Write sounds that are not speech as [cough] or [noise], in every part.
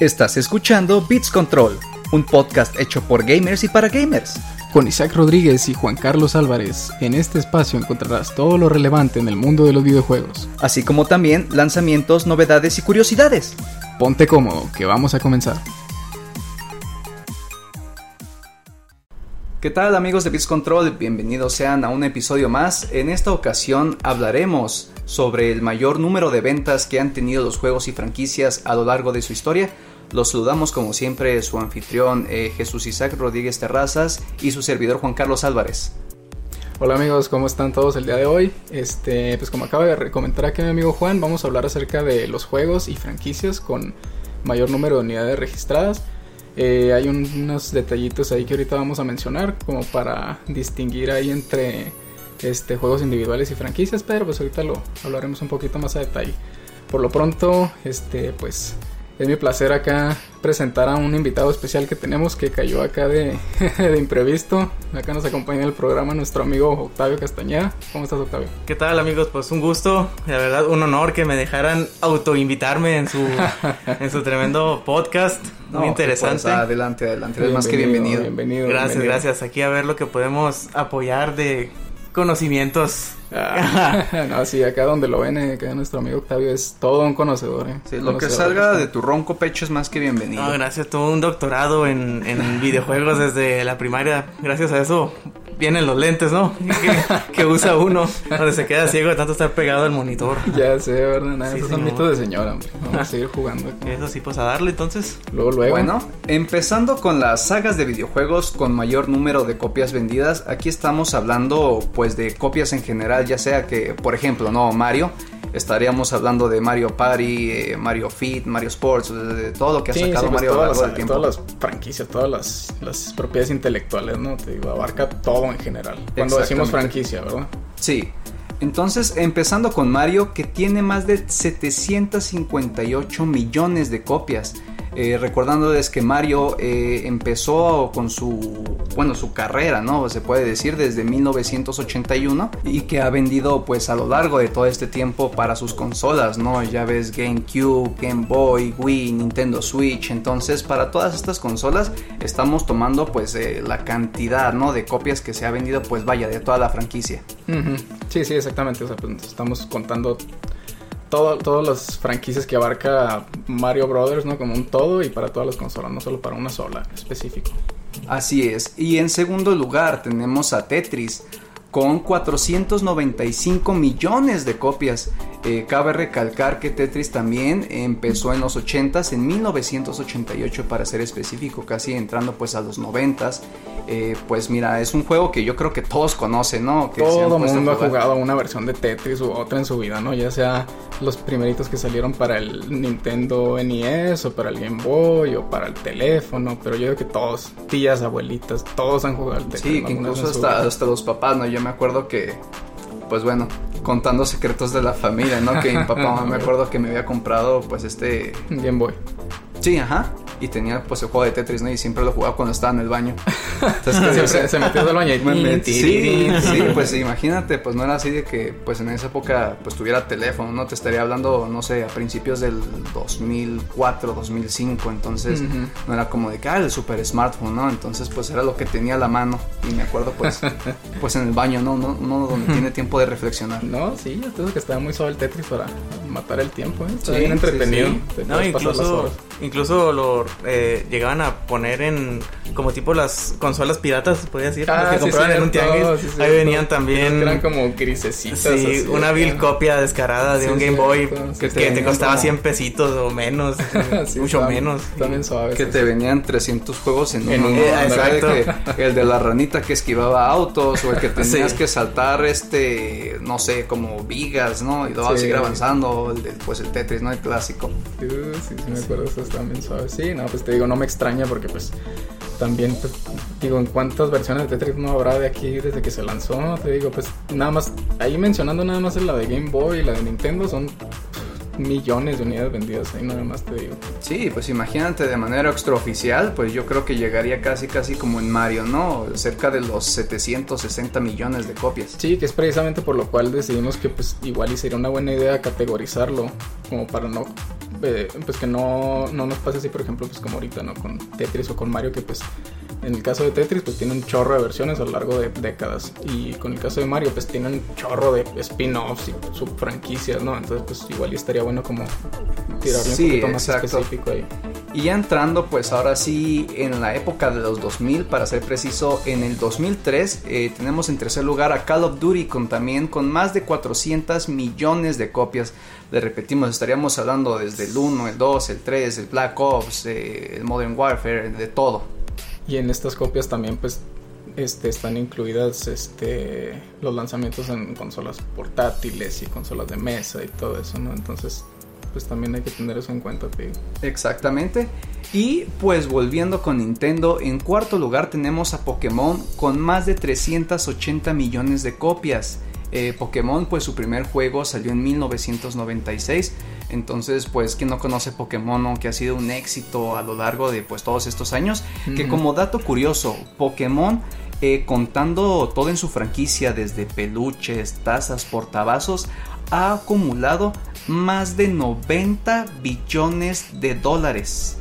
Estás escuchando Beats Control, un podcast hecho por gamers y para gamers. Con Isaac Rodríguez y Juan Carlos Álvarez, en este espacio encontrarás todo lo relevante en el mundo de los videojuegos. Así como también lanzamientos, novedades y curiosidades. Ponte cómodo, que vamos a comenzar. ¿Qué tal amigos de Beats Control? Bienvenidos sean a un episodio más. En esta ocasión hablaremos sobre el mayor número de ventas que han tenido los juegos y franquicias a lo largo de su historia. Los saludamos como siempre su anfitrión eh, Jesús Isaac Rodríguez Terrazas y su servidor Juan Carlos Álvarez. Hola amigos, ¿cómo están todos el día de hoy? Este, pues como acaba de comentar aquí mi amigo Juan, vamos a hablar acerca de los juegos y franquicias con mayor número de unidades registradas. Eh, hay unos detallitos ahí que ahorita vamos a mencionar como para distinguir ahí entre este, juegos individuales y franquicias, pero pues ahorita lo hablaremos un poquito más a detalle. Por lo pronto, este, pues es mi placer acá presentar a un invitado especial que tenemos que cayó acá de, [laughs] de, imprevisto. Acá nos acompaña en el programa nuestro amigo Octavio Castañeda. ¿Cómo estás, Octavio? ¿Qué tal, amigos? Pues un gusto, la verdad, un honor que me dejaran autoinvitarme en su, [laughs] en su tremendo podcast. Muy interesante. Pues, adelante, adelante. Bienvenido, más que bienvenido. Bienvenido. Gracias, bienvenido. gracias. Aquí a ver lo que podemos apoyar de conocimientos. Ah, [laughs] no, sí, acá donde lo ven, eh, acá nuestro amigo Octavio es todo un conocedor. Eh. Sí, lo conocedor, que salga de tu ronco pecho es más que bienvenido. No, gracias, tuve un doctorado en, en videojuegos desde la primaria. Gracias a eso vienen los lentes, ¿no? [laughs] Que, que, usa uno, donde se queda ciego de tanto estar pegado al monitor. Ya sé, ¿verdad? Nada, sí, esos sí, son mitos de señora, hombre. Vamos a seguir jugando. Aquí. Eso sí, pues a darle entonces. Luego, luego. Bueno, empezando con las sagas de videojuegos con mayor número de copias vendidas, aquí estamos hablando pues de copias en general, ya sea que, por ejemplo, no Mario, estaríamos hablando de Mario Party, eh, Mario Fit, Mario Sports, de, de, todo lo que ha sí, sacado sí, pues Mario todas a lo largo del tiempo. Todas las franquicias, todas las, las, propiedades intelectuales, ¿no? Te digo, abarca todo en general. Cuando decimos franquicia, ¿verdad? Sí. Entonces, empezando con Mario, que tiene más de 758 millones de copias. Eh, recordándoles que Mario eh, empezó con su bueno su carrera no se puede decir desde 1981 y que ha vendido pues a lo largo de todo este tiempo para sus consolas no ya ves GameCube Game Boy Wii Nintendo Switch. Entonces para todas estas consolas estamos tomando pues eh, la cantidad no de copias que se ha vendido pues vaya de toda la franquicia. Sí sí exactamente. Pues estamos contando todo, todas las franquicias que abarca Mario Brothers, ¿no? Como un todo y para todas las consolas, no solo para una sola específico. Así es. Y en segundo lugar tenemos a Tetris con 495 millones de copias. Eh, cabe recalcar que Tetris también empezó en los 80s, en 1988 para ser específico, casi entrando pues a los 90s. Eh, pues mira, es un juego que yo creo que todos conocen, ¿no? Que Todo el mundo ha jugado una versión de Tetris u otra en su vida, ¿no? Ya sea los primeritos que salieron para el Nintendo NES o para el Game Boy o para el teléfono, pero yo creo que todos, tías, abuelitas, todos han jugado al Tetris. Sí, que incluso hasta, hasta los papás, ¿no? Yo me acuerdo que, pues bueno, contando secretos de la familia, ¿no? Que mi papá me acuerdo que me había comprado pues este... Game Boy. Sí, ajá. Y tenía pues el juego de Tetris, ¿no? Y siempre lo jugaba cuando estaba en el baño. [laughs] Entonces, que siempre se metió del baño y me metí. Sí, sí, pues imagínate, pues no era así de que pues en esa época pues tuviera teléfono, ¿no? Te estaría hablando, no sé, a principios del 2004, 2005. Entonces uh -huh. no era como de que, ah, el super smartphone, ¿no? Entonces pues era lo que tenía a la mano. Y me acuerdo pues, [laughs] pues en el baño, ¿no? No, no donde tiene tiempo de reflexionar. No, sí, entonces que estaba muy suave el Tetris para matar el tiempo, ¿eh? Está sí, bien entretenido. Sí, sí. No, incluso, incluso lo eh, llegaban a poner en como tipo las consolas piratas, se podría decir, ah, las que sí, compraban en un tianguis. Sí, ahí venían también. Eran como grisecitas. Sí, así, una vil copia descarada de un Game Boy que, que te costaba como... 100 pesitos o menos, [laughs] mucho está, menos. También suave. Que te venían 300 juegos en, en uno. eh, exacto. Que, el de la ranita que esquivaba autos o el que [laughs] tenías que saltar, este, no sé, como vigas, ¿no? Y luego seguir avanzando, el de, pues el Tetris, ¿no? El clásico. Sí, sí, sí, me acuerdo, eso también suave. Sí, no, pues te digo, no me extraña porque pues también pues, digo en cuántas versiones de Tetris no habrá de aquí desde que se lanzó te digo pues nada más ahí mencionando nada más la de Game Boy y la de Nintendo son millones de unidades vendidas, ahí nada más te digo. Sí, pues imagínate de manera extraoficial, pues yo creo que llegaría casi casi como en Mario, ¿no? Cerca de los 760 millones de copias. Sí, que es precisamente por lo cual decidimos que pues igual y sería una buena idea categorizarlo, como para no eh, pues que no, no nos pase así, por ejemplo, pues como ahorita, ¿no? Con Tetris o con Mario, que pues en el caso de Tetris, pues tiene un chorro de versiones a lo largo de décadas. Y con el caso de Mario, pues tiene un chorro de spin-offs y subfranquicias, ¿no? Entonces, pues igual estaría bueno como tirarle Sí, un poquito más exacto. específico ahí. Y ya entrando, pues ahora sí, en la época de los 2000, para ser preciso, en el 2003 eh, tenemos en tercer lugar a Call of Duty con también con más de 400 millones de copias. Le repetimos, estaríamos hablando desde el 1, el 2, el 3, el Black Ops, eh, el Modern Warfare, de todo. Y en estas copias también, pues, este, están incluidas este, los lanzamientos en consolas portátiles y consolas de mesa y todo eso, ¿no? Entonces, pues también hay que tener eso en cuenta, digo. Exactamente. Y pues volviendo con Nintendo, en cuarto lugar tenemos a Pokémon con más de 380 millones de copias. Eh, Pokémon, pues su primer juego salió en 1996. Entonces, pues, quien no conoce Pokémon, ¿no? que ha sido un éxito a lo largo de pues todos estos años. Que como dato curioso, Pokémon, eh, contando todo en su franquicia, desde peluches, tazas, portavasos, ha acumulado más de 90 billones de dólares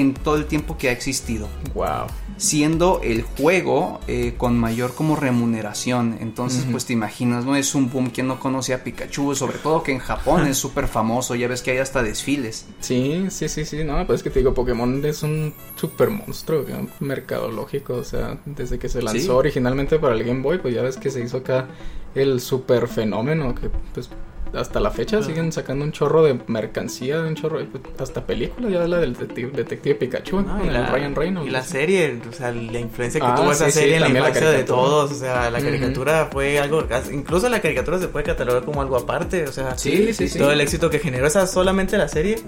en todo el tiempo que ha existido Wow. siendo el juego eh, con mayor como remuneración. Entonces, pues te imaginas, ¿no? Es un boom. quien no conoce a Pikachu? Sobre todo que en Japón es [laughs] súper famoso. Ya ves que hay hasta desfiles. Sí, sí, sí, sí, no, pues es que te digo, Pokémon es un super monstruo ¿no? mercadológico, o sea, desde que se lanzó Sí. originalmente para el Game Boy, pues ya ves que se hizo acá el super fenómeno, que pues hasta la fecha siguen sacando un chorro de mercancía, un chorro, pues, hasta película, ya la del detective, detective Pikachu, No, con el Ryan Reynolds. y la serie, o sea, la influencia que Ah, tuvo esa sí, serie en la infancia de todos. O sea, la caricatura fue algo. Incluso la caricatura se puede catalogar como algo aparte. O sea, Sí, sí, sí. todo el éxito que generó esa solamente la serie,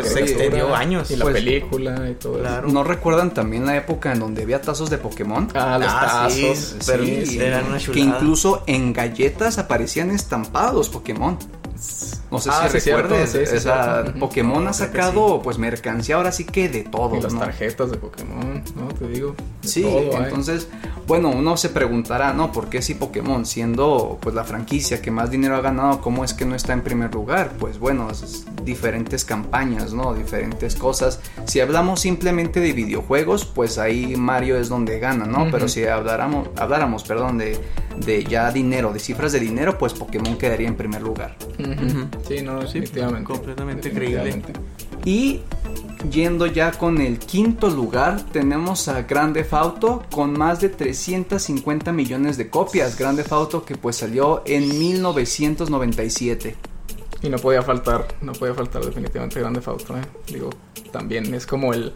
pues se extendió años. Y la Pues, película y todo claro. eso. ¿No recuerdan también la época en donde había tazos de Pokémon? Ah, los Ah, tazos. sí, sí, sí. eran una que incluso en galletas aparecían estampados Pokémon. No sé Ah, si recuerdes, sí, sí. Pokémon ha sacado pues mercancía ahora sí que de todo, Y las ¿no? tarjetas de Pokémon, ¿no? Te digo. Sí, todo ¿eh? entonces, bueno, uno se preguntará, ¿no? ¿Por qué si Pokémon, siendo pues la franquicia que más dinero ha ganado, cómo es que no está en primer lugar? Pues bueno, es diferentes campañas, ¿no? Diferentes cosas. Si hablamos simplemente de videojuegos, pues ahí Mario es donde gana, ¿no? Pero si habláramos, habláramos, perdón, de, de ya dinero, de cifras de dinero, pues Pokémon quedaría en primer lugar. Sí, no, Sí, definitivamente. completamente Definitivamente. Y yendo ya con el quinto lugar, tenemos a Grande Auto con más de 350 millones de copias. Grande Auto que pues salió en 1997. Y no podía faltar, no podía faltar definitivamente Grande Auto, ¿eh? Digo, también es como el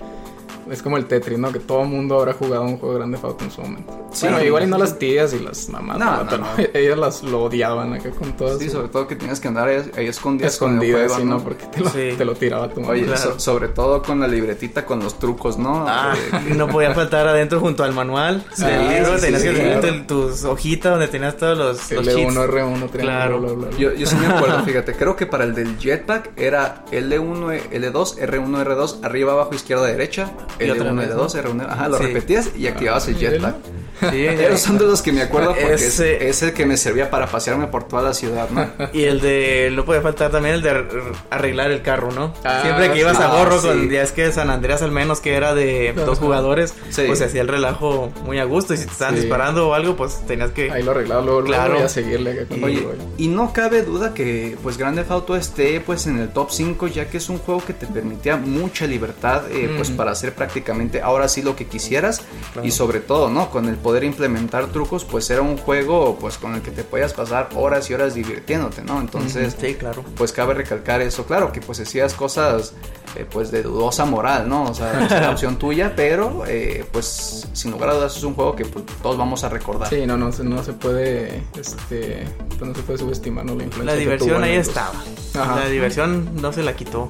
es como el Tetris, ¿no? Que todo el mundo habrá jugado un juego de Grande Auto en su momento. Sí. bueno, igual y no las tías y las mamás, No, no, pero no. [laughs] ellas las lo odiaban acá con todas Sí, su- sobre todo que tienes que andar ahí ahí escondidas escondidas, sí, ¿no? Porque te lo, Sí. te lo tiraba tu mamá. Oye, Claro. so- sobre todo con la libretita con los trucos, ¿no? Ah, no podía faltar adentro junto al manual Sí, del libro. sí, tenías sí, que tener claro. tus hojitas donde tenías todos los, los cheats. L1, R1, triángulo, Claro. bla, bla, bla. Yo, yo sí me acuerdo, fíjate, creo que para el del jetpack era L1, L2, R1, R2, arriba, abajo, izquierda, derecha, Y otra L1, vez, L2, ¿no? R1, ajá, lo Sí. repetías y activabas el jetpack. Sí, [laughs] Esos son de los que me acuerdo porque es, Ese- es el que me servía para pasearme por toda la ciudad, ¿no? [laughs] Y el de, no puede faltar también el de ar- arreglar el carro, ¿no? Ah, Siempre que ibas sí. a gorro Ah, con, sí. ya es que San Andreas al menos que era de dos jugadores, Sí. pues se hacía el relajo muy a gusto y si te estaban Sí. disparando o algo, pues tenías que... Ahí lo arreglaba luego, luego Claro. y a seguirle con Oye, y no cabe duda que pues Grand Theft Auto esté pues en el top 5 ya que es un juego que te permitía mucha libertad eh, pues Ujú. para hacer prácticamente ahora sí lo que quisieras Claro. y sobre todo, ¿no? Con el poder implementar trucos pues era un juego pues con el que te podías pasar horas y horas divirtiéndote, ¿no? Entonces, Sí, claro. pues cabe recalcar eso, claro que pues hacías cosas eh, pues de dudosa moral, ¿no? O sea, es una [laughs] opción tuya, pero eh, pues sin lugar a dudas es un juego que pues, todos vamos a recordar. Sí, no, no, se- no se puede, este, pues no se puede subestimar ¿no? la influencia La diversión ahí los- estaba. Ajá. La diversión no se la quitó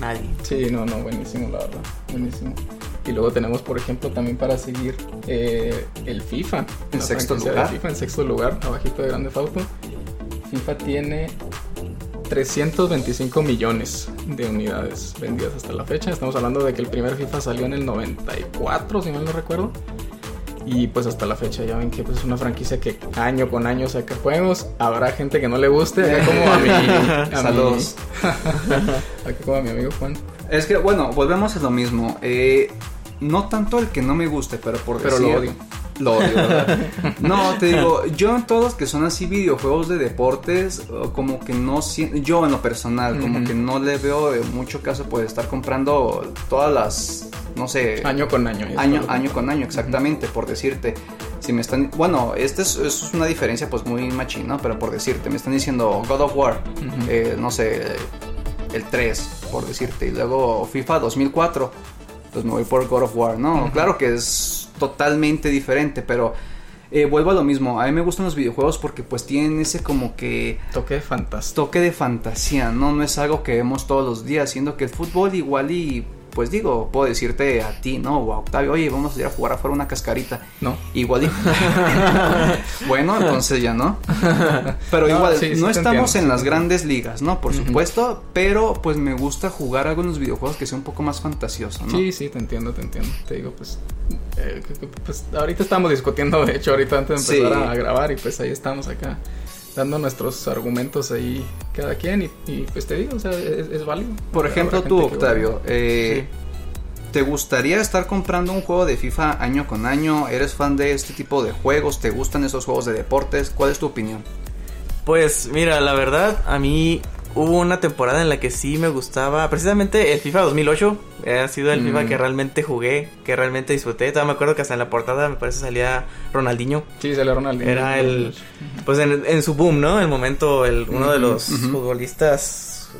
nadie. Sí, no, no, buenísimo, la verdad, buenísimo. Y luego tenemos, por ejemplo, también para seguir eh, el FIFA. En sexto lugar. FIFA en sexto lugar, abajito de Grande Auto. FIFA tiene 325 millones de unidades vendidas hasta la fecha. Estamos hablando de que el primer FIFA salió en el 94, si mal no recuerdo. Y pues hasta la fecha ya ven que pues, es una franquicia que año con año saca juegos. Habrá gente que no le guste, como a mi... [laughs] A Saludos. [laughs] Mi, como a mi amigo Juan. Es que, bueno, volvemos a lo mismo. Eh, no tanto el que no me guste, pero por Pero decir- lo odio. Lo odio, ¿verdad? [laughs] No, te digo, yo en todos los que son así videojuegos de deportes, como que no siento, yo en lo personal, como que no le veo eh, mucho caso pues estar comprando todas las, no sé, Año con año. año, año con año, exactamente, por decirte. Si me están, bueno, esta es, es una diferencia pues muy machín, ¿no? Pero por decirte, me están diciendo God of War, eh, no sé, el 3, por decirte, y luego FIFA 2004, pues me voy por God of War, ¿no? Claro que es totalmente diferente, pero eh, vuelvo a lo mismo, a mí me gustan los videojuegos porque pues tienen ese como que Toque fantástico. toque de fantasía, ¿no? No es algo que vemos todos los días, siendo que el fútbol igual y, pues digo, puedo decirte a ti, ¿no? O a Octavio, oye, vamos a ir a jugar afuera una cascarita. No. Igual [laughs] bueno, entonces ya no. Pero No, igual, sí, no estamos en las grandes ligas, ¿no? Por supuesto, pero pues me gusta jugar algunos videojuegos que sea un poco más fantasioso, ¿no? Sí, sí, te entiendo, te entiendo. Te digo, pues, eh, pues ahorita estamos discutiendo, de hecho, ahorita antes de empezar Sí. a grabar y pues ahí estamos acá dando nuestros argumentos ahí cada quien y, y, pues te digo, o sea, es, es válido. Por ejemplo, tú, Octavio, eh, ¿te gustaría estar comprando un juego de FIFA año con año? ¿Eres fan de este tipo de juegos? ¿Te gustan esos juegos de deportes? ¿Cuál es tu opinión? Pues mira, la verdad, a mí hubo una temporada en la que sí me gustaba, precisamente el FIFA 2008, ha sido el Mm. FIFA que realmente jugué, que realmente disfruté. Todavía me acuerdo que hasta en la portada me parece salía Ronaldinho. Sí, salió Ronaldinho. Era el, pues en, en su boom, ¿no? El momento, el, uno de los futbolistas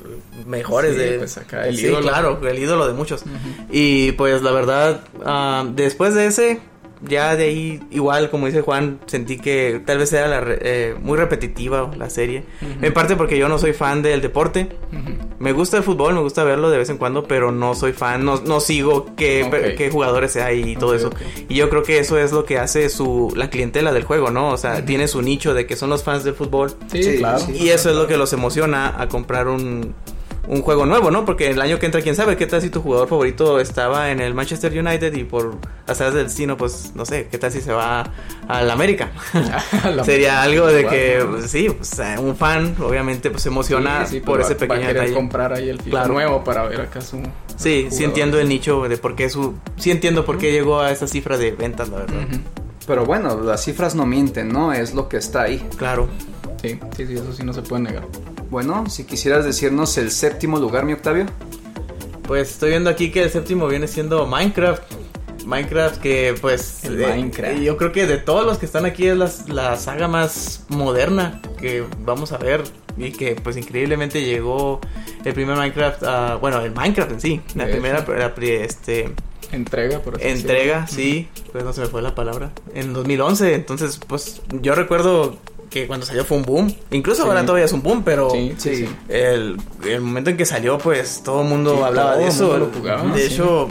mejores Sí, de... pues acá, el sí, ídolo. claro, el ídolo de muchos. Y pues la verdad, ah, después de ese, ya de ahí, igual como dice Juan, sentí que tal vez era la re- eh, muy repetitiva la serie. En parte porque yo no soy fan del deporte. Me gusta el fútbol, me gusta verlo de vez en cuando, pero no soy fan, no, no sigo qué, qué jugadores hay y todo eso. ok. Y yo creo que eso es lo que hace su la clientela del juego, ¿no? O sea, tiene su nicho de que son los fans del fútbol. Sí, Sí, claro. sí. Y eso es lo que los emociona a comprar un, un juego nuevo, ¿no? Porque el año que entra, quién sabe, qué tal si tu jugador favorito estaba en el Manchester United y por azares del destino, pues no sé, qué tal si se va al América. [laughs] Sería algo de que, pues, sí, pues, eh, un fan obviamente pues se emociona Sí, sí, por ese va- pequeño va a detalle. comprar ahí el FIFA Claro. nuevo para ver acá su. Sí, sí jugador. entiendo el nicho de por qué su... Sí entiendo por qué llegó a esa cifra de ventas, la verdad. Ujú. Pero bueno, las cifras no mienten, ¿no? Es lo que está ahí. Claro. Sí, sí, sí, eso sí no se puede negar. Bueno, si quisieras decirnos el séptimo lugar, mi Octavio. Pues estoy viendo aquí que el séptimo viene siendo Minecraft. Minecraft que pues El eh, Minecraft. yo creo que de todos los que están aquí es la, la saga más moderna que vamos a ver y que pues increíblemente llegó el primer Minecraft a, bueno el Minecraft en sí la primera la este Entrega, por así entrega decirlo. sí pues no se me fue la palabra en 2011 entonces pues yo recuerdo que cuando salió fue un boom incluso Sí. ahora todavía es un boom pero Sí, sí, el, el momento en que salió, pues todo el mundo hablaba todo de eso. mundo lo jugaba, de hecho,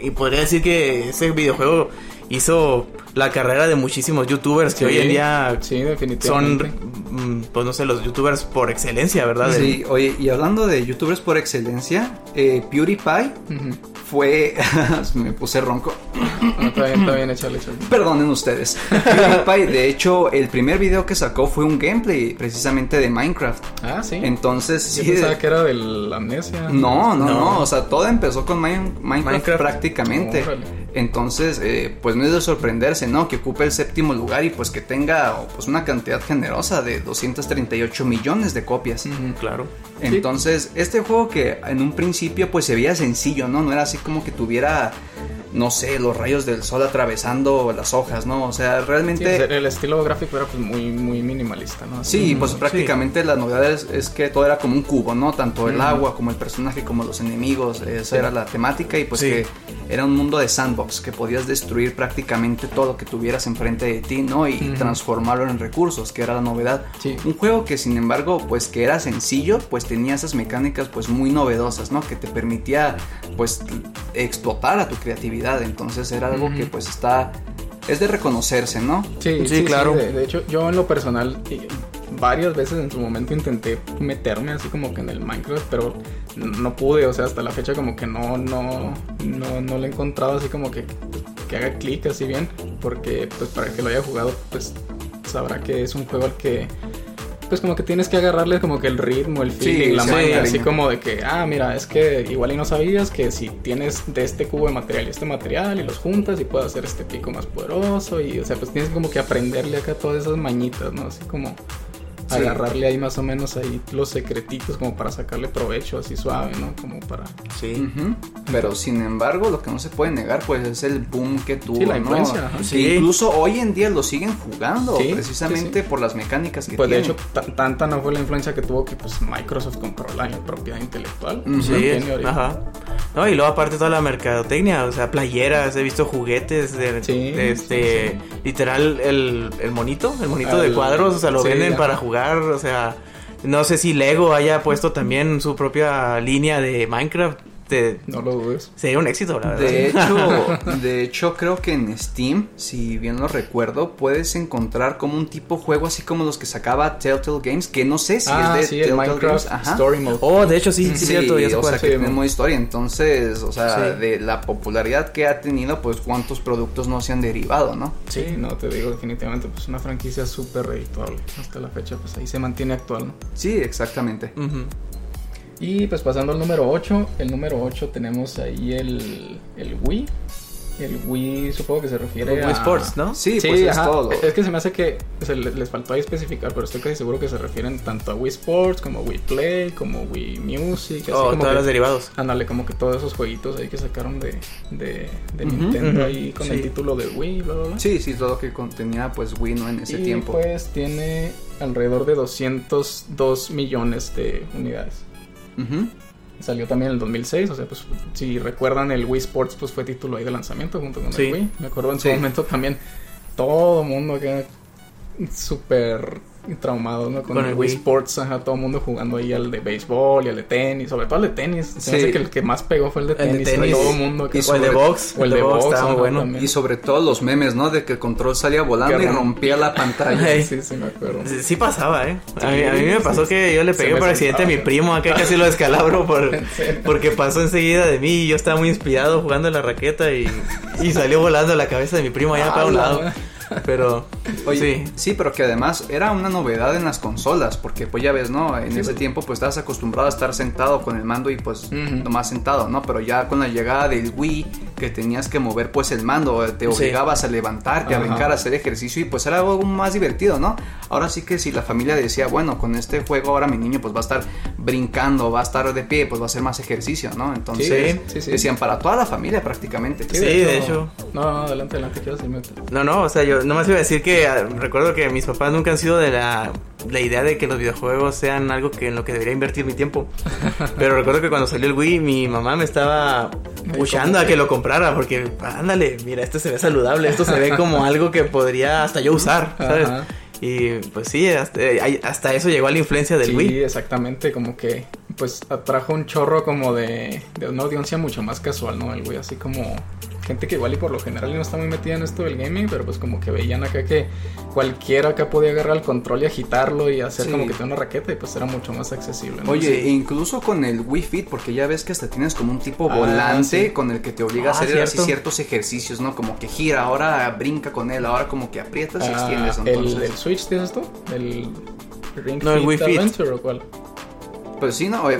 y podría decir que ese videojuego hizo la carrera de muchísimos youtubers que Sí, hoy en día Sí, son, definitivamente. mm, pues no sé, los youtubers por excelencia, ¿verdad? Sí, oye, y hablando de youtubers por excelencia, eh, PewDiePie fue... [laughs] me puse ronco. No, está bien, está bien, échale, échale. Perdonen ustedes. PewDiePie, de hecho, el primer video que sacó fue un gameplay precisamente de Minecraft. Ah, sí. Entonces, Yo sí. pensaba de- que era del amnesia. No, no, No. no, o sea, todo empezó con Mine- Minecraft, Minecraft. prácticamente. Entonces, eh, pues no es de sorprenderse, ¿no? Que ocupe el séptimo lugar y pues que tenga pues una cantidad generosa de 238 millones de copias. Claro. Entonces, este juego que en un principio pues se veía sencillo, ¿no? No era así como que tuviera, no sé, los rayos del sol atravesando las hojas, ¿no? O sea, Sí, realmente... el- estilo gráfico era pues muy, muy minimalista, ¿no? Así Sí, pues prácticamente la novedad es, es que todo era como un cubo, ¿no? Tanto el agua como el personaje como los enemigos, esa era la temática y pues que era un mundo de sandbox que podías destruir prácticamente todo lo que tuvieras enfrente de ti, ¿no? Y transformarlo en recursos, que era la novedad. Sí. Un juego que sin embargo pues que era sencillo, pues tenía esas mecánicas pues muy novedosas, ¿no? Que te permitía pues explotar a tu creatividad, entonces era algo Ujú. que pues está... Es de reconocerse, ¿no? Sí, Sí, sí, claro. claro. de, de hecho, yo en lo personal, y- varias veces en su momento intenté meterme así como que en el Minecraft, pero no pude, o sea, hasta la fecha como que no, no, no, no le he encontrado así como que, que haga clic así bien, porque pues para que lo haya jugado, pues sabrá que es un juego al que pues como que tienes que agarrarle como que el ritmo, el feeling, Sí, la sí, maña, así como de que, ah, mira, es que igual y no sabías que si tienes de este cubo de material y este material y los juntas y puedes hacer este pico más poderoso y, o sea, pues tienes como que aprenderle acá todas esas mañitas, ¿no? Así como Sí. agarrarle ahí más o menos ahí los secretitos como para sacarle provecho así suave, ¿no? Como para... Sí. Pero sin embargo, lo que no se puede negar, pues es el boom que tuvo. Sí, la ¿no? influencia, ajá. Sí. incluso hoy en día lo siguen jugando, Sí, precisamente sí, sí. por las mecánicas que Pues de tiene. hecho, ta- tanta no fue la influencia que tuvo que pues Microsoft compró la propiedad intelectual. Ujú. Sí, Tiene ahorita. ajá. No, y luego aparte toda la mercadotecnia, o sea, playeras, he visto juguetes de, Sí, de este, sí, literal el, el monito, el monito Ah, de cuadros, o sea, lo sí, venden ajá. para jugar, o sea, no sé si Lego haya puesto también su propia línea de Minecraft, de- No lo dudes. sería un éxito, la verdad. De hecho, [laughs] de hecho, creo que en Steam, si bien lo recuerdo, puedes encontrar como un tipo juego así como los que sacaba Telltale Games, que no sé si ah, es de sí, el Telltale Minecraft Games. Ajá. Story Mode. Oh, de hecho sí, sí, Sí, cierto, ya o sea, que modo historia. Entonces, o sea, Sí. de la popularidad que ha tenido, pues cuántos productos no se han derivado, ¿no? Sí, no, te digo definitivamente, pues una franquicia súper redituable. Hasta la fecha, pues ahí se mantiene actual, ¿no? Sí, exactamente. Y pues pasando al número 8, el número 8 tenemos ahí el, el Wii. El Wii supongo que se refiere Wii a... Sports, ¿no? Sí, pues es ajá. todo. Es que se me hace que o sea, les faltó ahí especificar, pero estoy casi seguro que se refieren tanto a Wii Sports como Wii Play, como Wii Music, así Oh, como todos que- los derivados. Ándale, como que todos esos jueguitos ahí que sacaron de, de, Nintendo ahí con sí. el título de Wii, bla, bla, bla. Sí, sí, todo lo que contenía pues Wii, ¿no? En ese y tiempo. pues tiene alrededor de 202 millones de unidades. Salió también en el 2006, o sea, pues si recuerdan el Wii Sports pues fue título ahí de lanzamiento junto con Sí. el Wii. Me acuerdo en su Sí. momento también todo mundo que súper [laughs] traumado ¿no? con, Con el, el Wii. Sports, ajá, todo el mundo jugando ahí al de béisbol y al de tenis, sobre todo al de tenis. Se me Sí. hace que el que más pegó fue el de El de tenis, tenis. todo el mundo que Y O el de sobre- box. o el de box, estaba muy ajá, bueno. también. Y sobre todo los memes, ¿no? De que el control salía volando Que y romp- rompía la pantalla. Ay. Sí, sí, me acuerdo. Sí, sí pasaba, ¿eh? A mí, Sí, a mí me sí, pasó sí. que yo le pegué por accidente a mi primo, acá casi lo descalabro por, [laughs] porque pasó enseguida de mí y yo estaba muy inspirado jugando la raqueta y, y salió volando la cabeza de mi primo allá para un Ah, lado. la- Pero, Oye, sí. sí. pero que además era una novedad en las consolas, porque pues ya ves, ¿no? En Sí, ese pues. tiempo pues estabas acostumbrado a estar sentado con el mando y pues Ujú. nomás sentado, ¿no? Pero ya con la llegada del Wii, que tenías que mover pues el mando, te Sí. obligabas a levantarte, a brincar, a hacer ejercicio y pues era algo más divertido, ¿no? Ahora sí que si la familia decía, bueno, con este juego ahora mi niño pues va a estar brincando, va a estar de pie, pues va a hacer más ejercicio, ¿no? Entonces Sí, sí, sí. decían para toda la familia prácticamente. Sí, de hecho. No, no, adelante, adelante, quiero decirme. No, no, o sea, yo nomás iba a decir que ah, recuerdo que mis papás nunca han sido de la, la idea de que los videojuegos sean algo que en lo que debería invertir mi tiempo. [laughs] Pero recuerdo que cuando salió el Wii, mi mamá me estaba pushando a que lo comprara porque, ándale, mira, esto se ve saludable, esto se ve como algo que podría hasta yo usar, ¿sabes? Ajá. Y pues sí, hasta, eh, hasta eso llegó a la influencia del sí, Wii. exactamente, como que pues atrajo un chorro como de, de una audiencia mucho más casual, ¿no? El güey así como gente que igual y por lo general no está muy metida en esto del gaming, pero pues como que veían acá que cualquiera acá podía agarrar el control y agitarlo y hacer Sí. como que tiene una raqueta y pues era mucho más accesible. ¿no? Oye, Sí. incluso con el Wii Fit, porque ya ves que hasta tienes como un tipo Ah, volante sí. con el que te obliga a Ah, hacer así cierto. ciertos ejercicios, ¿no? Como que gira, ahora brinca con él, ahora como que aprietas y Ah, extiendes. el, Entonces, el Switch, ¿tienes esto? El Ring No, el Fit. Adventure o cuál?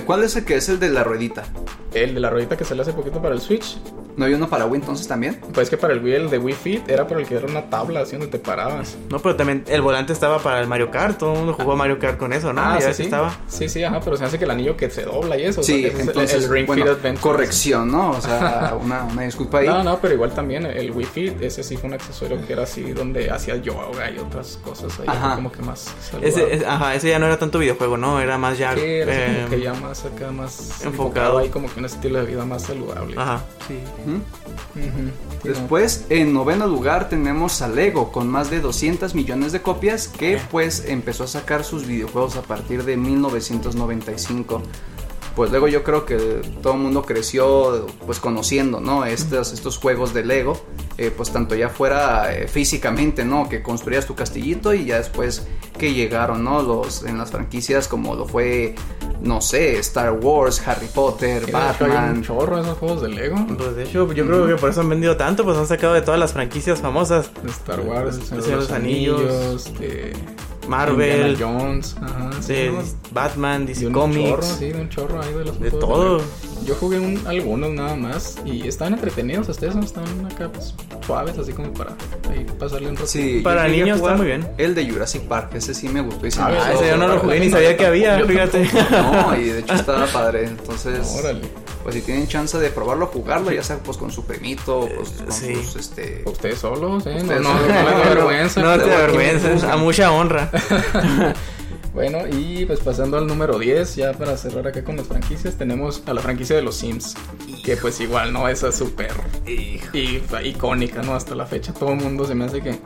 ¿Cuál es el que es el de la ruedita? El de la ruedita que sale hace poquito para el Switch. ¿No hay uno para Wii entonces también? Pues que para el Wii, el de Wii Fit era por el que era una tabla así donde te parabas. No, pero también el volante estaba para el Mario Kart, todo el mundo jugó Mario Kart con eso, ¿no? Ah, sí, sí. estaba. Sí, sí, ajá, pero se hace que el anillo que se dobla y eso. o Sí, sea, ese es el- entonces, el, Ring bueno, Fit Adventure. corrección, ¿no? O sea, [laughs] una, una disculpa ahí. No, no, pero igual también el Wii Fit, ese sí fue un accesorio que era así donde hacía yoga y otras cosas ahí, Ajá. como que más saludable. Ese, es- ajá, ese ya no era tanto videojuego, ¿no? Era más ya... Sí, era eh, como que ya más acá, más enfocado. enfocado ahí como que un estilo de vida más saludable. Ajá, sí. Después, en noveno lugar, tenemos a Lego con más de 200 millones de copias que pues empezó a sacar sus videojuegos a partir de 1995. Pues luego yo creo que todo el mundo creció pues conociendo, ¿no? Estos, estos juegos de Lego, eh, pues tanto ya fuera eh, físicamente, ¿no? Que construías tu castillito y ya después que llegaron, ¿no? Los, en las franquicias como lo fue, no sé, Star Wars, Harry Potter, Batman. un chorro esos juegos de Lego. Pues de hecho, yo creo que por eso han vendido tanto, pues han sacado de todas las franquicias famosas. Star Wars, Señor de los los Anillos, Anillos, de Marvel, Indiana Jones, ajá, sí, de. Batman, De DC un Comics. chorro, sí, de un chorro ahí de los De todo. Yo jugué un- algunos nada más y estaban entretenidos hasta eso, estaban acá pues, suaves, así como para ahí pasarle un rato. Sí, Para niños está muy bien. El de Jurassic Park, ese sí me gustó y se Ah, me Ah, ese yo no lo jugué ni sabía que había, fíjate. No, y de hecho estaba padre. Entonces, [laughs] Órale. Pues si tienen chance de probarlo, jugarlo, ya sea pues con su primito, pues con sí. sus este. Ustedes solos, ¿eh? No, Ustedes no, solos. no vergüenza. No te avergüences, a mucha honra. Bueno, y pues pasando al número 10, ya para cerrar acá con las franquicias, tenemos a la franquicia de los Sims. Que pues igual, ¿no? Esa es súper y, icónica, ¿no? Hasta la fecha todo el mundo se me hace que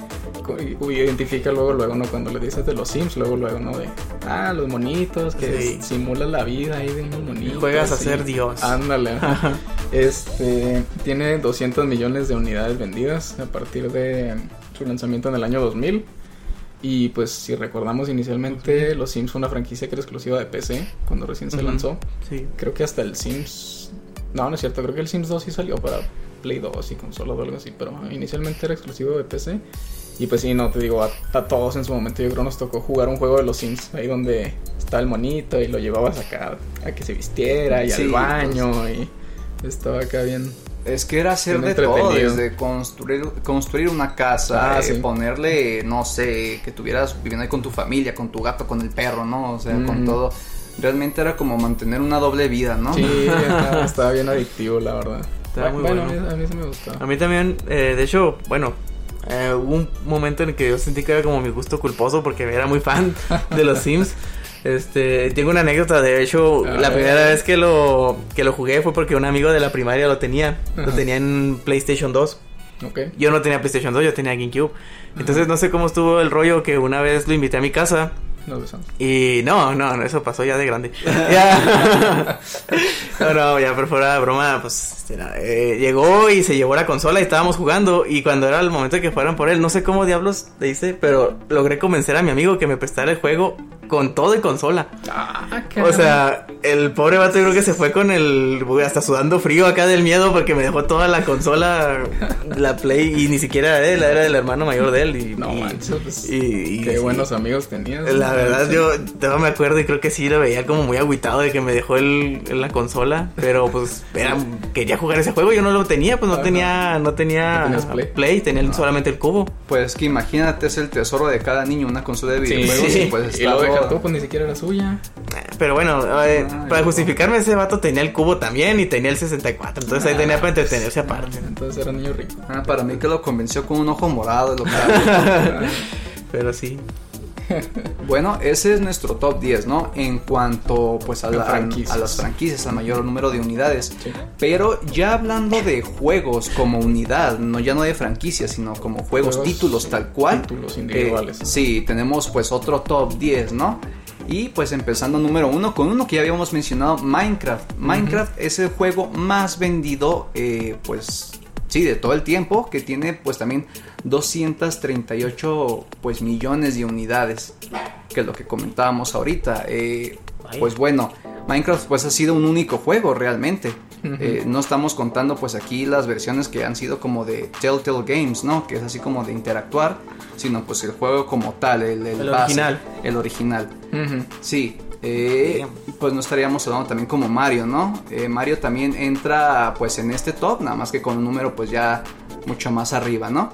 identifica luego, luego, ¿no? Cuando le dices de los Sims, luego, luego, ¿no? De, ah, los monitos, que Sí. simulan la vida ahí de unos monitos. Juegas a ser Dios. Ándale. ajá. este, tiene 200 millones de unidades vendidas a partir de su lanzamiento en el año 2000. Y pues si recordamos inicialmente, Los Sims fue una franquicia que era exclusiva de PC cuando recién se lanzó. Sí. Creo que hasta el Sims... No, no es cierto, creo que el Sims 2 sí salió para Play 2 y consolas o algo así, pero inicialmente era exclusivo de PC. Y pues sí, no, te digo, a, a todos en su momento yo creo nos tocó jugar un juego de los Sims, ahí donde está el monito y lo llevabas acá a que se vistiera y Sí, al baño y estaba acá bien... Es que era hacer de todo, desde construir, construir una casa, Ah, eh, sí. ponerle, no sé, que tuvieras viviendo ahí con tu familia, con tu gato, con el perro, ¿no? O sea, con Mm. todo. Realmente era como mantener una doble vida, ¿no? Sí, [laughs] estaba, estaba bien adictivo, la verdad. Estaba muy bueno, bueno. A, mí, a mí sí me gustaba. A mí también, eh, de hecho, bueno, eh, hubo un momento en el que yo sentí que era como mi gusto culposo porque era muy fan de los Sims. [laughs] Este, tengo una anécdota, de hecho, la primera vez que lo, que lo jugué fue porque un amigo de la primaria lo tenía, lo tenía en PlayStation 2. Ok. Yo no tenía PlayStation 2, yo tenía GameCube. Entonces no sé cómo estuvo el rollo que una vez lo invité a mi casa Nos besamos. y no, no, no, eso pasó ya de grande. [laughs] [laughs] Ya. [laughs] no, no, ya, pero fuera de broma, pues este, eh, llegó y se llevó la consola y estábamos jugando. Y cuando era el momento de que fueran por él, no sé cómo diablos le hice, pero logré convencer a mi amigo que me prestara el juego con todo y consola. Ah, O sea, el pobre vato yo creo que se fue con el. hasta sudando frío acá del miedo porque me dejó toda la consola, la Play, y ni siquiera era él, era del hermano mayor de él. Y, No y- manches, pues, y- y- qué buenos amigos tenías. Verdad, yo todavía me acuerdo y creo que sí lo veía como muy agüitado de que me dejó el, la consola. Pero pues era, quería jugar ese juego, yo no lo tenía, pues no tenía, no tenía No tenías Play. tenía solamente el cubo. Pues que imagínate, es el tesoro de cada niño, una consola de videojuegos. sí. Y pues y lo tú, pues ni siquiera era suya. Pero bueno, eh, Ay, para justificarme, ese vato tenía el cubo también y tenía el 64. Entonces ahí tenía para entretenerse aparte. Entonces era niño rico. [laughs] Ah, para mí que lo convenció con un ojo morado. Lo [laughs] que- Pero sí. Bueno, ese es nuestro top 10, ¿no? En cuanto pues a, la- franquicias. a las franquicias, al mayor número de unidades. Sí. Pero ya hablando de juegos como unidad, no ya no de franquicias, sino como juegos, Juegos, títulos tal cual. títulos individuales. Eh, sí, tenemos pues otro top 10, ¿no? Y pues empezando número uno con uno que ya habíamos mencionado, Minecraft. Minecraft es el juego más vendido, eh, pues sí, de todo el tiempo, que tiene pues también 238 pues millones de unidades, que es lo que comentábamos ahorita. Eh, pues bueno, Minecraft pues ha sido un único juego realmente. Eh, no estamos contando pues aquí las versiones que han sido como de Telltale Games, ¿no? Que es así como de interactuar, sino pues el juego como tal, el, El base, original. El original. Sí, eh, pues no estaríamos hablando también como Mario, ¿no? Eh, Mario también entra pues en este top, nada más que con un número pues ya mucho más arriba, ¿no?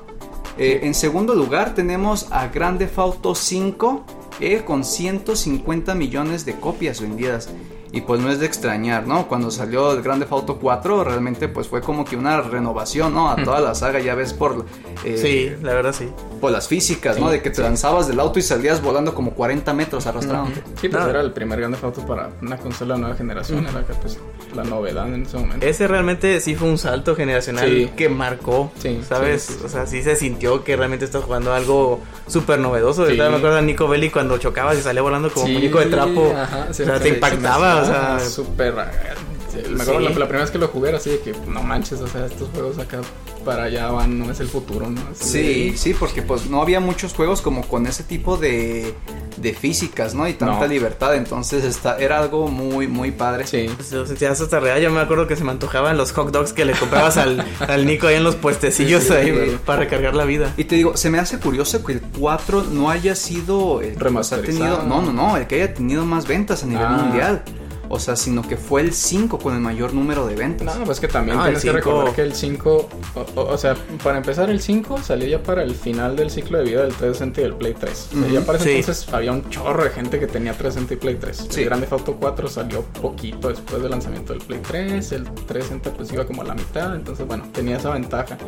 Eh, en segundo lugar tenemos a Grand Theft Auto 5 eh, con 150 millones de copias vendidas. Y pues no es de extrañar, ¿no? Cuando salió el Grand Theft Auto 4 realmente pues fue como que una renovación, ¿no? A toda la saga, ya ves por... eh, Sí, la verdad sí. Por las físicas, ¿no? De que te sí. lanzabas del auto y salías volando como 40 metros arrastrado. Sí, pues No. era el primer Grand Theft Auto para una consola de nueva generación. Era acá, pues, la novedad en ese momento. Ese realmente sí fue un salto generacional Sí. que marcó, Sí, ¿sabes? sí, sí, sí. O sea, sí se sintió que realmente estás jugando algo súper novedoso. Me acuerdo de Nico Belli cuando chocabas y salía volando como Sí, muñeco de trapo. ajá, o sí, sea, sí, te sí, impactaba, o sea... súper. eh, sí, Me acuerdo Sí. la, la primera vez que lo jugué era así de que no manches, o sea, estos juegos acá para allá van, no es el futuro, ¿no? Así Sí, de- sí, porque pues no había muchos juegos como con ese tipo de, de físicas, ¿no? Y tanta No. libertad, entonces está, era algo muy, muy padre. Sí. Pues, Lo sentías hasta real. Yo me acuerdo que se me antojaban los hot dogs que le comprabas al, [laughs] al Nico ahí en los puestecillos Sí, sí, ahí para recargar la vida. Y te digo, se me hace curioso que el 4 no haya sido el que ha Remasterizado. tenido, no, no, no, el que haya tenido más ventas a nivel Ah. mundial. O sea, sino que fue el 5 con el mayor número de ventas. No, pues que también No, tienes que recordar que el 5, o, o- o sea, para empezar el 5 salió ya para el final del ciclo de vida del 360 y del Play 3. O sea, ya para ese sí. entonces había un chorro de gente que tenía 360 y Play 3. Sí. El Grande Auto 4 salió poquito después del lanzamiento del Play 3, el 360 pues iba como a la mitad, entonces bueno, tenía esa ventaja.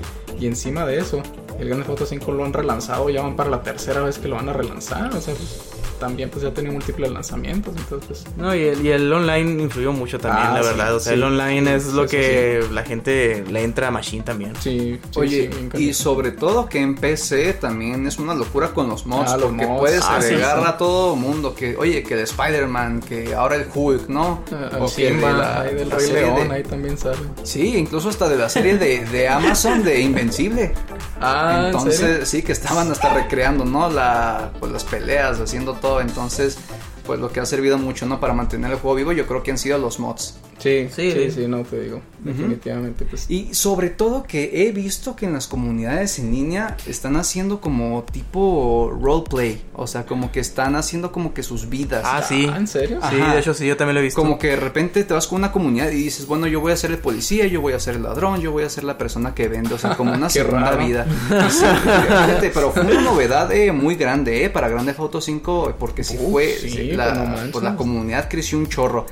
Y encima de eso, el Grande Auto 5 lo han relanzado, ya van para la tercera vez que lo van a relanzar, o sea, pues, también pues ya tenía múltiples lanzamientos, entonces pues No, y el, y el online influyó mucho también, Ah, la sí, verdad. O sea, sí. el online es lo Sí, que la gente le entra a Machine también. sí, sí, Oye, y sobre todo que en PC también es una locura con los mods, Ah, los porque mods. puedes Ah, agregar sí. a todo mundo que, oye, que de Spider-Man, que ahora el Hulk, ¿no? Ah, O que de Simba, la- ahí del la Rey León, de- ahí también sale. Sí, incluso hasta de la serie de, de Amazon de Invencible. [laughs] Ah, ¿en Entonces, serio? sí, que estaban hasta recreando, ¿no? La, pues las peleas, haciendo todo. Entonces, pues lo que ha servido mucho, ¿no? Para mantener el juego vivo, yo creo que han sido los mods. Sí, Sí, sí, sí, sí. no te digo. Definitivamente, pues. Y sobre todo que he visto que en las comunidades en línea están haciendo como tipo roleplay. O sea, como que están haciendo como que sus vidas. Ah, sí. ¿en serio? Ah, Sí, de hecho sí, yo también lo he visto. Como que de repente te vas con una comunidad y dices, bueno, yo voy a ser el policía, yo voy a ser el ladrón, yo voy a ser la persona que vende, o sea, como una [laughs] segunda raro. vida. [laughs] Sí, fíjate, pero fue una novedad eh, muy grande eh, para Grande Auto 5, porque si Uf, fue, sí, sí, pues la, pues la comunidad creció un chorro.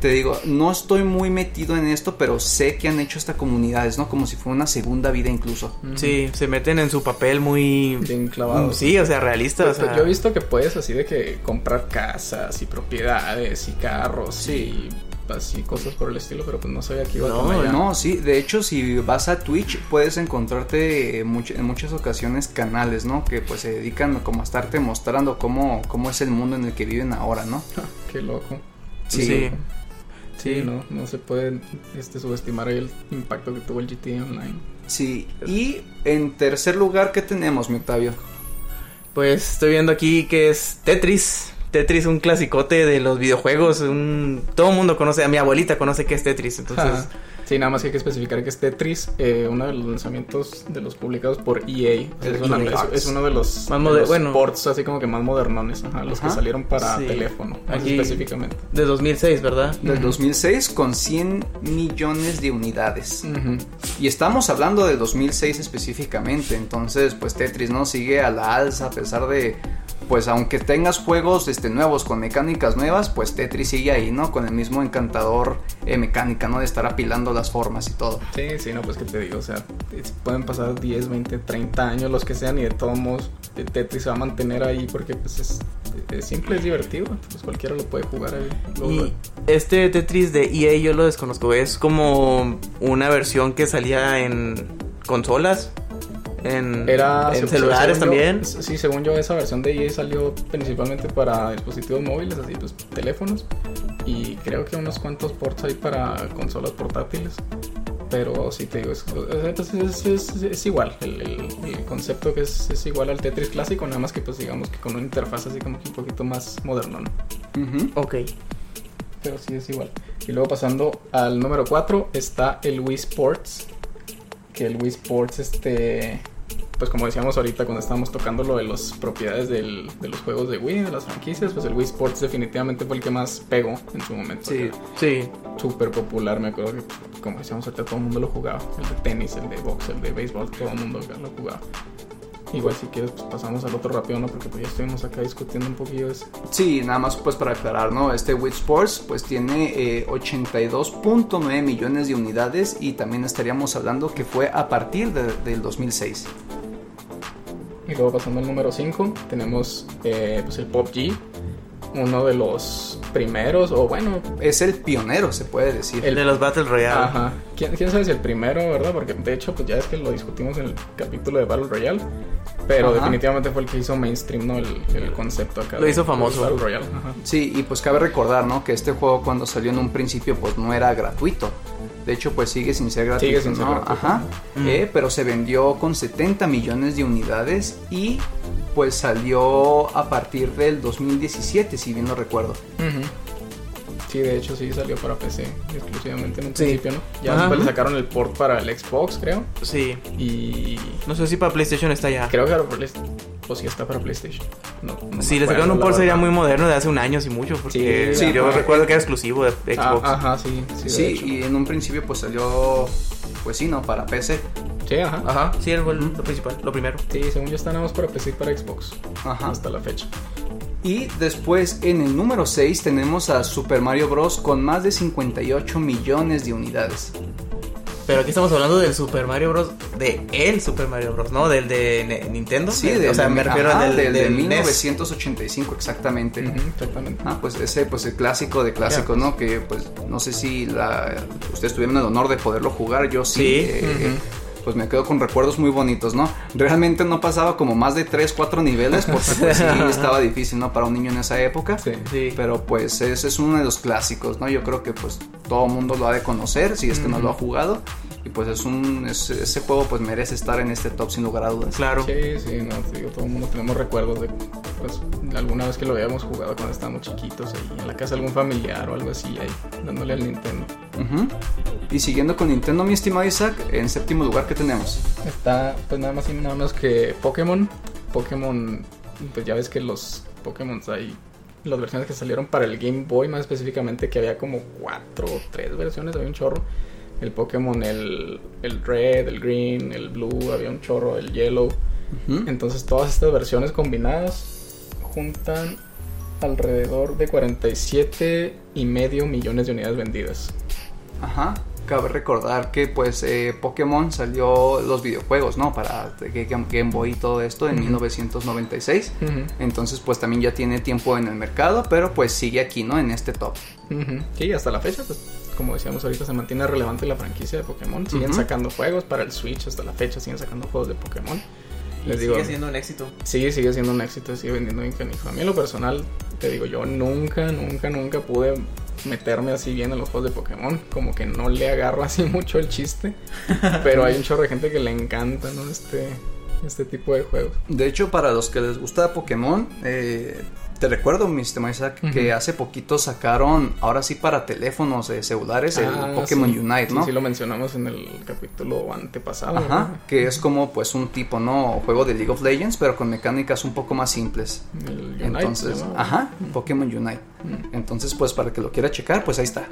Te digo, no estoy muy metido en esto, pero sé que han hecho esta comunidades, ¿no? Como si fuera una segunda vida incluso. Sí, se meten en su papel muy... Bien clavado. Sí, o sea, realista. o sea, Yo he visto que puedes así de que comprar casas y propiedades y carros y así cosas por el estilo, pero pues no sabía que iba No, allá. No, sí, de hecho si vas a Twitch puedes encontrarte en, much- en muchas ocasiones canales, ¿no? Que pues se dedican como a estarte mostrando cómo, cómo es el mundo en el que viven ahora, ¿no? [laughs] Qué loco. Sí. Sí. Sí, no, no se puede este, subestimar el impacto que tuvo el GTA Online. Sí, y en tercer lugar, ¿qué tenemos, mi Octavio? Pues estoy viendo aquí que es Tetris. Tetris, un clasicote de los videojuegos. Un... Todo el mundo conoce, a mi abuelita conoce que es Tetris. Entonces, Ajá. Sí, nada más que hay que especificar que es Tetris, eh, uno de los lanzamientos de los publicados por EA. O sea, El es, una- EA es- uno de los, Más de moder- los bueno. ports así como que más modernones, ajá, los que salieron para Sí. teléfono, más Aquí- específicamente. de 2006, ¿verdad? Del Ujú. 2006 con 100 millones de unidades. Y estamos hablando de 2006 específicamente, entonces pues Tetris no sigue a la alza a pesar de pues aunque tengas juegos este nuevos con mecánicas nuevas, pues Tetris sigue ahí, ¿no? Con el mismo encantador eh, mecánica, ¿no? De estar apilando las formas y todo. Sí, sí, no, pues que te digo, o sea, pueden pasar 10, 20, 30 años, los que sean, y de todos modos eh, Tetris se va a mantener ahí porque pues es, es simple, es divertido, pues cualquiera lo puede jugar ahí. Y este Tetris de EA yo lo desconozco. Es como una versión que salía en consolas. En, Era en se- celulares según yo- también. sí, según yo, esa versión de EA salió principalmente para dispositivos móviles, así pues teléfonos. Y creo que unos cuantos ports ahí para consolas portátiles. Pero sí te digo, es, es, es- es igual. El, el- el concepto que es, es igual al Tetris clásico, nada más que pues digamos que con una interfaz así como que un poquito más moderno, ¿no? Ujú. Ok. Pero sí es igual. Y luego pasando al número 4 está el Wii Sports. Que el Wii Sports, este. Pues como decíamos ahorita cuando estábamos tocando lo de las propiedades del- de los juegos de Wii, de las franquicias, pues el Wii Sports definitivamente fue el que más pegó en su momento. Sí. Sí. Súper popular, me acuerdo que como decíamos ahorita todo el mundo lo jugaba. El de tenis, el de box, el de béisbol, todo el mundo lo jugaba. Igual si quieres pues pasamos al otro rápido, ¿no? Porque pues ya estuvimos acá discutiendo un poquillo eso. Sí, nada más pues para aclarar, ¿no? Este Wii Sports pues tiene eh, 82.9 millones de unidades y también estaríamos hablando que fue a partir de- del 2006. Y luego pasando al número 5, tenemos eh, pues el Pop G, uno de los primeros, o bueno, Es el pionero, se puede decir. El de los Battle Royale. ajá. ¿Quién, quién sabe si el primero, verdad? Porque de hecho, pues ya es que lo discutimos en el capítulo de Battle Royale, pero Ajá. definitivamente fue el que hizo mainstream, ¿no? El, el concepto acá. Lo de- hizo famoso. Battle Royale, ajá. Sí, y pues cabe recordar, ¿no? Que este juego cuando salió en un principio pues no era gratuito. De hecho pues sigue sin ser gratuito, Sigue sin ser ¿no? gratuito. Ajá. Mm. Eh, pero se vendió con 70 millones de unidades y pues salió a partir del 2017, si bien lo recuerdo. Sí, de hecho sí salió para PC exclusivamente en un Sí. principio, ¿no? Ya Ajá. después le sacaron el port para el Xbox, creo. Sí. Y No sé si para PlayStation está ya. creo que para Play- o sí está para PlayStation. No, no Si le sacaron un port sería muy moderno de hace un año y mucho. Porque Sí, yo ajá. recuerdo que era exclusivo de Ah, Xbox. ajá, sí, sí. Sí, y en un principio pues salió, pues sí, ¿no? Para PC. Sí, ajá. Ajá, sí, era el- lo principal, lo primero. Sí, según yo está nada más para PC y para Xbox. Ajá. Hasta la fecha. Y después en el número 6 tenemos a Super Mario Bros. con más de 58 millones de unidades. Pero aquí estamos hablando del Super Mario Bros. De el Super Mario Bros. ¿No? Del de Nintendo. Sí, Del- o sea, me refiero ajá, al del, del de del NES. 1985 exactamente. Ujú, exactamente. Ah, pues ese, pues el clásico de clásicos, ¿no? Que pues no sé si la, ustedes tuvieron el honor de poderlo jugar, yo sí. Sí. eh. Pues me quedo con recuerdos muy bonitos, ¿no? Realmente no pasaba como más de 3, 4 niveles porque pues, sí [laughs] estaba difícil, ¿no? Para un niño en esa época. Sí. Sí. Pero pues ese es uno de los clásicos, ¿no? Yo creo que pues todo el mundo lo ha de conocer si es que no lo ha jugado. Y pues es un, es- ese juego pues merece estar en este top sin lugar a dudas. Claro. Sí, sí, no, te digo, todo el mundo tenemos recuerdos de, pues, alguna vez que lo habíamos jugado cuando estábamos chiquitos ahí en la casa de algún familiar o algo así, ahí, dándole al Nintendo. Ujú. Y siguiendo con Nintendo, mi estimado Isaac, en séptimo lugar, ¿qué tenemos? Está, pues nada más y nada más que Pokémon. Pokémon, pues ya ves que los Pokémon hay las versiones que salieron para el Game Boy, más específicamente, que había como cuatro o tres versiones, había un chorro. El Pokémon, el, el Red, el Green, el Blue, había un chorro, el Yellow. Entonces todas estas versiones combinadas juntan alrededor de 47 y medio millones de unidades vendidas. Ajá. Cabe recordar que pues eh, Pokémon salió los videojuegos, ¿no? Para Game Game Boy y todo esto en Ujú. 1996. Entonces pues también ya tiene tiempo en el mercado, pero pues sigue aquí, ¿no? En este top. Sí, hasta la fecha, pues como decíamos ahorita, se mantiene relevante la franquicia de Pokémon. Siguen sacando juegos para el Switch hasta la fecha, siguen sacando juegos de Pokémon. Y Les digo, sigue siendo un éxito. sí, sigue siendo un éxito, sigue vendiendo bien canijo. A mí en lo personal, te digo, yo nunca, nunca, nunca pude meterme así bien en los juegos de Pokémon. Como que no le agarro [laughs] así mucho el chiste. Pero hay un chorro de gente que le encanta, ¿no? Este, este tipo de juegos. De hecho, para los que les gusta Pokémon, eh, te recuerdo, mi estimado Isaac, que hace poquito sacaron, ahora sí para teléfonos eh, celulares, Ah, el Pokémon sí. Unite, Sí, ¿no? Sí, lo mencionamos en el capítulo antepasado. Ajá, ¿no? que es como pues un tipo, ¿no? Juego de League of Legends, pero con mecánicas un poco más simples. El Unite Entonces, ajá, Pokémon Unite. Entonces, pues para que lo quiera checar, pues ahí está.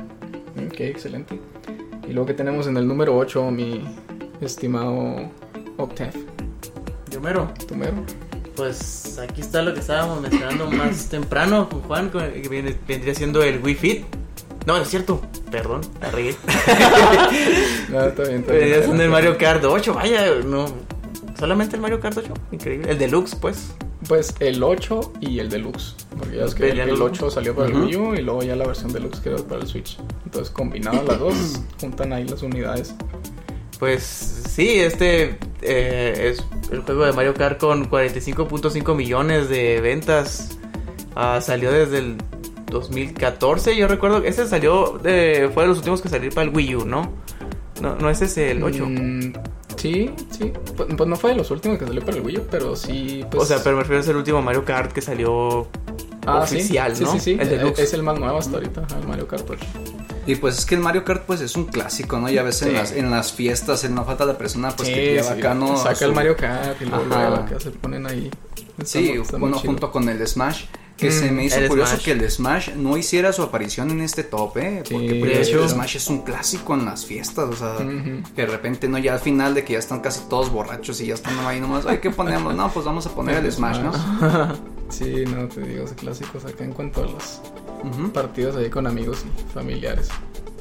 Ok, excelente. Y luego que tenemos en el número 8, mi estimado Octave. Yo mero. ¿Tu mero? Pues aquí está lo que estábamos mencionando más [coughs] temprano con Juan, que viene- vendría siendo el Wii Fit. No, no es cierto. Perdón, la regué. [laughs] No, está bien, está bien. Vendría siendo el. Mario Kart 8, vaya, no. Solamente el Mario Kart 8, increíble. El Deluxe, pues. Pues el 8 y el Deluxe. Porque ya es que el, Peleando. 8 salió para el Wii U y luego ya la versión Deluxe que era para el Switch. Entonces combinadas las dos, [coughs] juntan ahí las unidades. Pues sí, este eh, es el juego de Mario Kart con 45.5 millones de ventas. Ah, salió desde el 2014, yo recuerdo que este salió, de, fue de los últimos que salió para el Wii U, ¿no? No, no ese es el 8. Mm, sí, sí. Pues, pues no fue de los últimos que salió para el Wii U, pero sí. Pues, o sea, pero me refiero a el último Mario Kart que salió ah, sí. oficial, Sí, ¿no? sí, sí. El Deluxe. Es el más nuevo hasta ahorita, el Mario Kart 8. Y pues es que el Mario Kart pues es un clásico, ¿no? Ya ves en, Sí. las, en las fiestas, en no falta la persona pues Sí, que lleva sí, acá, ¿no? Saca Su- el Mario Kart y luego, luego acá se ponen ahí. Está Sí, muy- está muy bueno, junto con el Smash. Que Mm, se me hizo curioso Smash. que el Smash no hiciera su aparición en este top, ¿eh? Porque Sí, pues, hecho. el Smash es un clásico en las fiestas, o sea, que de repente, ¿no? Ya al final de que ya están casi todos borrachos y ya están ahí nomás, ay, ¿qué ponemos? No, pues vamos a poner el Smash, ¿no? Sí, no, te digo, clásicos acá en cuanto a los partidos ahí con amigos y familiares.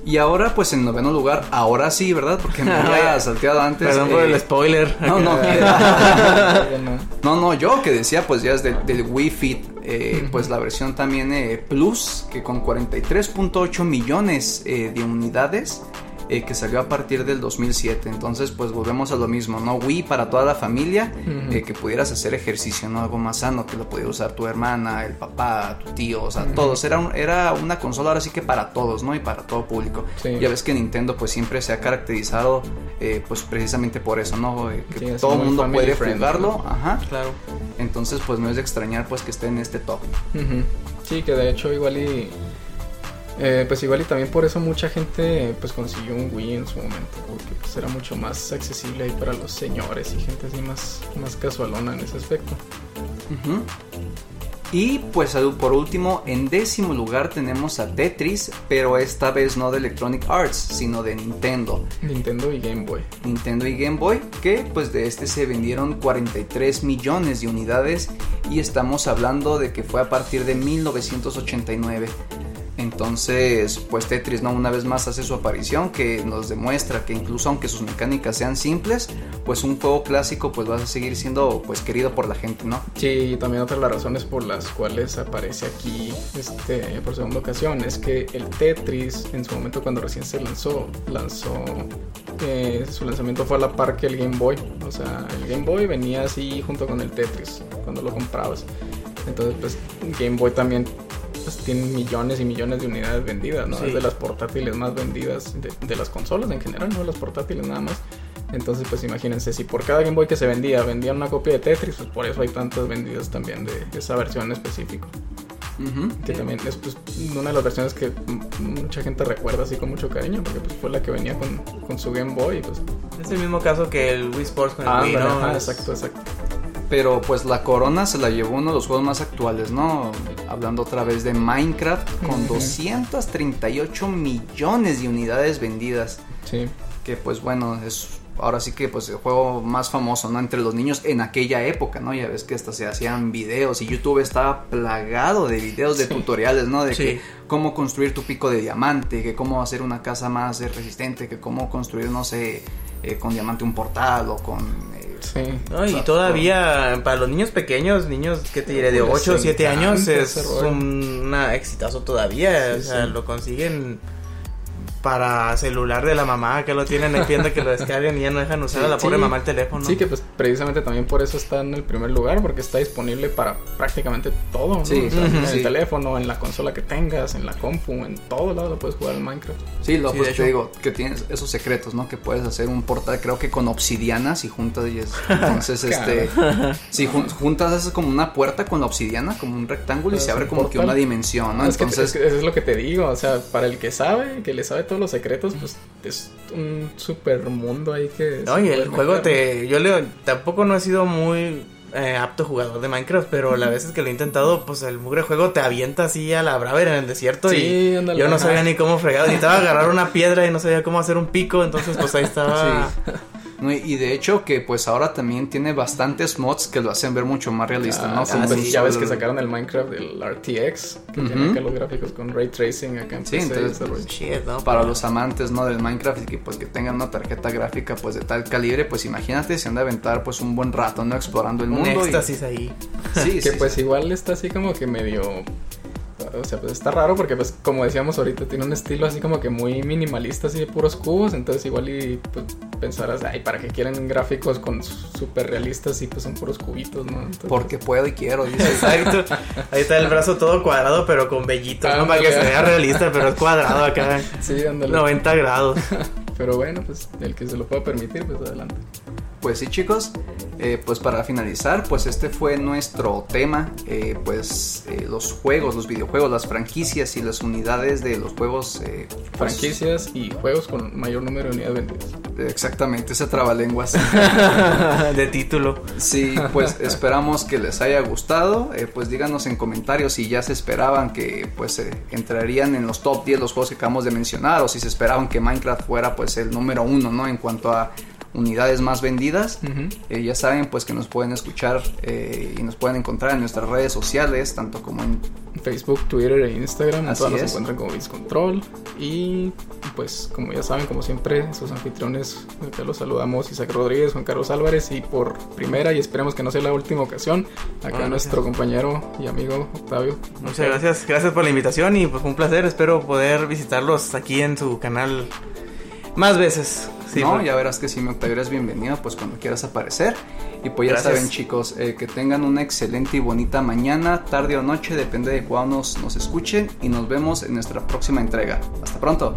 Y ahora, pues en noveno lugar, ahora sí, ¿verdad? Porque me había [laughs] salteado antes. Perdón por eh, el spoiler. No, no, [laughs] [laughs] no, no, yo que decía, pues ya es del, del Wii Fit, eh, pues la versión también eh, Plus, que con 43.8 millones eh, de unidades, eh, que salió a partir del 2007. Entonces, pues volvemos a lo mismo, ¿no? Wii para toda la familia, eh, que pudieras hacer ejercicio, ¿no? Algo más sano, que lo pudiera usar tu hermana, el papá, tu tío, o sea, todos. Era, un- era una consola ahora sí que para todos, ¿no? Y para todo público. Sí. Ya ves que Nintendo pues siempre se ha caracterizado eh, pues precisamente por eso, ¿no? Eh, que Sí, todo el mundo puede friendly, jugarlo, ¿no? ajá. Claro. Entonces pues no es de extrañar pues que esté en este top. Sí, que de hecho igual y... eh, pues igual y también por eso mucha gente pues consiguió un Wii en su momento, porque pues era mucho más accesible ahí para los señores y gente así más, más casualona en ese aspecto. Ujú. Y pues por último, en décimo lugar tenemos a Tetris, pero esta vez no de Electronic Arts, sino de Nintendo. Nintendo y Game Boy. Nintendo y Game Boy, que pues de este se vendieron 43 millones de unidades y estamos hablando de que fue a partir de 1989. Entonces, pues Tetris no una vez más hace su aparición que nos demuestra que incluso aunque sus mecánicas sean simples, pues un juego clásico pues va a seguir siendo pues querido por la gente, ¿no? Sí, y también otra de las razones por las cuales aparece aquí este, por segunda ocasión es que el Tetris en su momento cuando recién se lanzó, lanzó eh, su lanzamiento fue a la par que el Game Boy. O sea, el Game Boy venía así junto con el Tetris cuando lo comprabas. Entonces, pues Game Boy también pues, tiene millones y millones de unidades vendidas, ¿no? Sí. Es de las portátiles más vendidas de, de las consolas en general, no de las portátiles nada más. Entonces, pues imagínense, si por cada Game Boy que se vendía vendían una copia de Tetris, pues por eso hay tantas vendidas también de esa versión. Ujú. Que también es pues, una de las versiones que mucha gente recuerda así con mucho cariño, porque pues, fue la que venía con, con su Game Boy. Pues, Es el mismo caso que el Wii Sports con el ah, Wii, ¿no? ajá, exacto, exacto. Pero pues la corona se la llevó uno de los juegos más actuales, ¿no? Hablando otra vez de Minecraft con Ujú. 238 millones de unidades vendidas. Sí. Que pues bueno, es ahora sí que pues el juego más famoso, ¿no? Entre los niños en aquella época, ¿no? Ya ves que hasta se hacían videos y YouTube estaba plagado de videos de Sí. tutoriales, ¿no? De Sí. que cómo construir tu pico de diamante, que cómo hacer una casa más resistente, que cómo construir, no sé, eh, con diamante un portal o con... Sí. No, y todavía para los niños pequeños, niños que te diré de Les 8 o 7 encanta años, es un una exitazo todavía. Sí, o sea, sí. lo consiguen para celular de la mamá que lo tienen en tienda que lo descargan y ya no dejan usar a la Sí. pobre mamá el teléfono. Sí, que pues precisamente también por eso está en el primer lugar, porque está disponible para prácticamente todo, ¿no? Sí, O sea, ujú, en sí. el teléfono, en la consola que tengas, en la compu, en todo lado lo puedes jugar en Minecraft. Sí, lo Sí, pues te digo, que tienes esos secretos, ¿no? Que puedes hacer un portal, creo que con obsidiana, si juntas y es. Entonces, [laughs] este. Si jun- juntas haces como una puerta con la obsidiana, como un rectángulo, y se es abre como que una dimensión, ¿no? Es, que, Entonces. es que eso es lo que te digo, o sea, para el que sabe, que le sabe todos los secretos, pues es un super mundo ahí que... No, y el juego te. Yo le, tampoco no he sido muy eh, apto jugador de Minecraft, pero las veces que lo he intentado, pues el mugre juego te avienta así a la brava en el desierto. Sí, y ándale, yo no ajá. sabía ni cómo fregar. Necesitaba agarrar una piedra y no sabía cómo hacer un pico, entonces pues ahí estaba. [laughs] y- y de hecho que pues ahora también tiene bastantes mods que lo hacen ver mucho más realista, Ah, ¿no? sí, Como pues el- ya ves que sacaron el Minecraft del RTX, que tiene acá los gráficos con ray tracing acá en Sí, PC, entonces, rollo. Shit, ¿no? para los amantes no del Minecraft y que pues que tengan una tarjeta gráfica pues de tal calibre pues imagínate se han de aventar pues un buen rato no explorando el un mundo y- éxtasis ahí. sí, que sí, pues sí. igual está así como que medio o sea pues está raro porque pues como decíamos ahorita tiene un estilo así como que muy minimalista así de puros cubos entonces igual y pues pensarás ay para qué quieren gráficos con super realistas y pues son puros cubitos no Entonces, porque puedo y quiero dice Exacto. Ahí está el brazo todo cuadrado, pero con vellitos, ¿no? Para que se vea realista, pero es cuadrado acá. sí ándale 90 grados. [laughs] pero bueno pues el que se lo pueda permitir pues adelante Pues sí chicos, eh, pues para finalizar, pues este fue nuestro tema, eh, pues eh, los juegos, los videojuegos, las franquicias y las unidades de los juegos. eh, pues, franquicias y juegos con mayor número de unidades vendidas exactamente, ese trabalenguas. [laughs] de título. Sí, pues esperamos que les haya gustado. eh, pues díganos en comentarios si ya se esperaban que pues eh, entrarían en los top 10 los juegos que acabamos de mencionar o si se esperaban que Minecraft fuera pues el número uno, ¿no? En cuanto a unidades más vendidas. Eh, ya saben pues que nos pueden escuchar eh, y nos pueden encontrar en nuestras redes sociales, tanto como en... Facebook, Twitter e Instagram, Así todas nos es. encuentran como Control y pues como ya saben, como siempre, sus anfitriones, acá los saludamos Isaac Rodríguez, Juan Carlos Álvarez y por primera y esperemos que no sea la última ocasión, acá nuestro compañero y amigo Octavio. Muchas gracias, gracias por la invitación y pues fue un placer. Espero poder visitarlos aquí en su canal Más veces. Sí, no, ya verás que si me Octavio bienvenido, pues cuando quieras aparecer. Y pues ya saben chicos, eh, que tengan una excelente y bonita mañana, tarde o noche, depende de cuándo nos, nos escuchen. Y nos vemos en nuestra próxima entrega. Hasta pronto.